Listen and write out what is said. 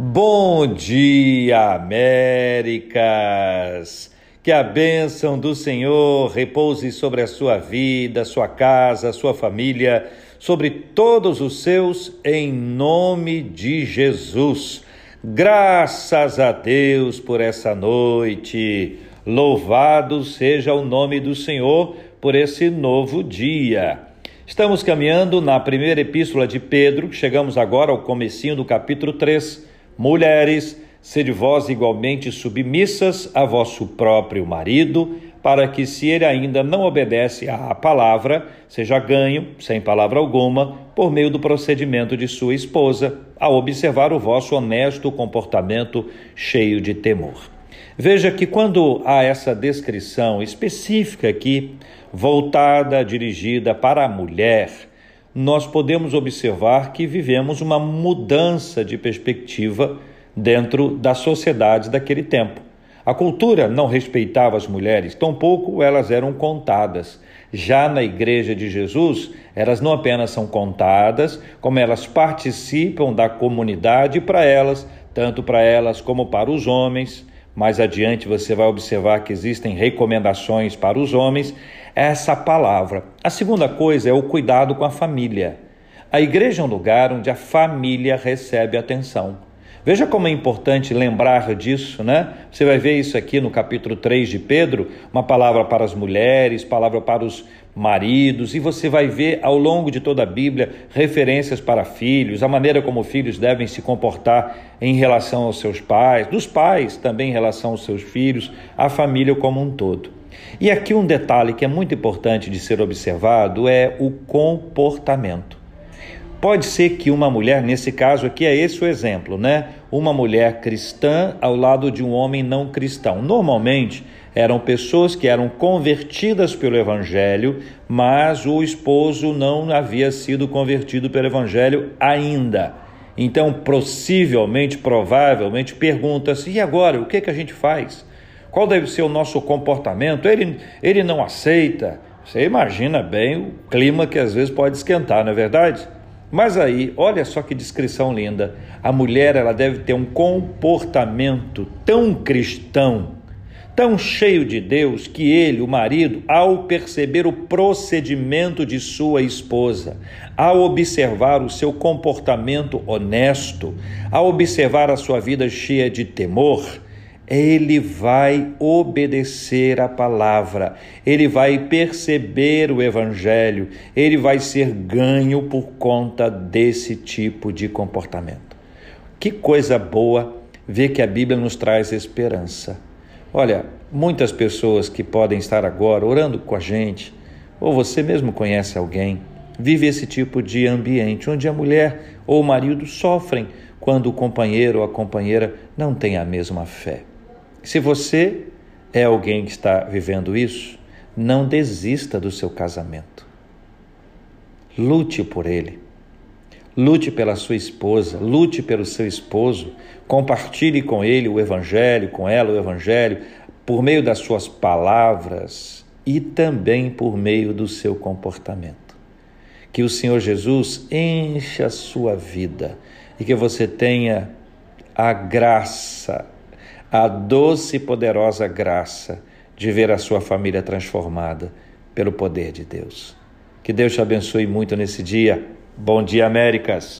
Bom dia, Américas! Que a bênção do Senhor repouse sobre a sua vida, sua casa, sua família, sobre todos os seus, em nome de Jesus. Graças a Deus por essa noite. Louvado seja o nome do Senhor por esse novo dia. Estamos caminhando na primeira epístola de Pedro, chegamos agora ao comecinho do capítulo 3 Mulheres, sede vós igualmente submissas a vosso próprio marido, para que, se ele ainda não obedece à palavra, seja ganho, sem palavra alguma, por meio do procedimento de sua esposa, a observar o vosso honesto comportamento cheio de temor. Veja que quando há essa descrição específica aqui, voltada, dirigida para a mulher, nós podemos observar que vivemos uma mudança de perspectiva dentro da sociedade daquele tempo. A cultura não respeitava as mulheres, tampouco elas eram contadas. Já na Igreja de Jesus, elas não apenas são contadas, como elas participam da comunidade para elas, tanto para elas como para os homens. Mais adiante você vai observar que existem recomendações para os homens essa palavra. A segunda coisa é o cuidado com a família. A igreja é um lugar onde a família recebe atenção. Veja como é importante lembrar disso, né? Você vai ver isso aqui no capítulo 3 de Pedro, uma palavra para as mulheres, palavra para os maridos, e você vai ver ao longo de toda a Bíblia referências para filhos, a maneira como filhos devem se comportar em relação aos seus pais, dos pais também em relação aos seus filhos, a família como um todo. E aqui um detalhe que é muito importante de ser observado é o comportamento. Pode ser que uma mulher, nesse caso aqui é esse o exemplo, né? Uma mulher cristã ao lado de um homem não cristão. Normalmente eram pessoas que eram convertidas pelo evangelho, mas o esposo não havia sido convertido pelo evangelho ainda. Então, possivelmente, provavelmente, pergunta-se: e agora? O que, é que a gente faz? Qual deve ser o nosso comportamento? Ele, ele não aceita. Você imagina bem o clima que às vezes pode esquentar, não é verdade? Mas aí, olha só que descrição linda. A mulher ela deve ter um comportamento tão cristão, tão cheio de Deus, que ele, o marido, ao perceber o procedimento de sua esposa, ao observar o seu comportamento honesto, ao observar a sua vida cheia de temor, ele vai obedecer a palavra, ele vai perceber o evangelho, ele vai ser ganho por conta desse tipo de comportamento. Que coisa boa ver que a Bíblia nos traz esperança. Olha, muitas pessoas que podem estar agora orando com a gente, ou você mesmo conhece alguém, vive esse tipo de ambiente onde a mulher ou o marido sofrem quando o companheiro ou a companheira não tem a mesma fé. Se você é alguém que está vivendo isso, não desista do seu casamento. Lute por ele. Lute pela sua esposa, lute pelo seu esposo, compartilhe com ele o evangelho, com ela o evangelho, por meio das suas palavras e também por meio do seu comportamento. Que o Senhor Jesus encha a sua vida e que você tenha a graça a doce e poderosa graça de ver a sua família transformada pelo poder de Deus. Que Deus te abençoe muito nesse dia. Bom dia, Américas!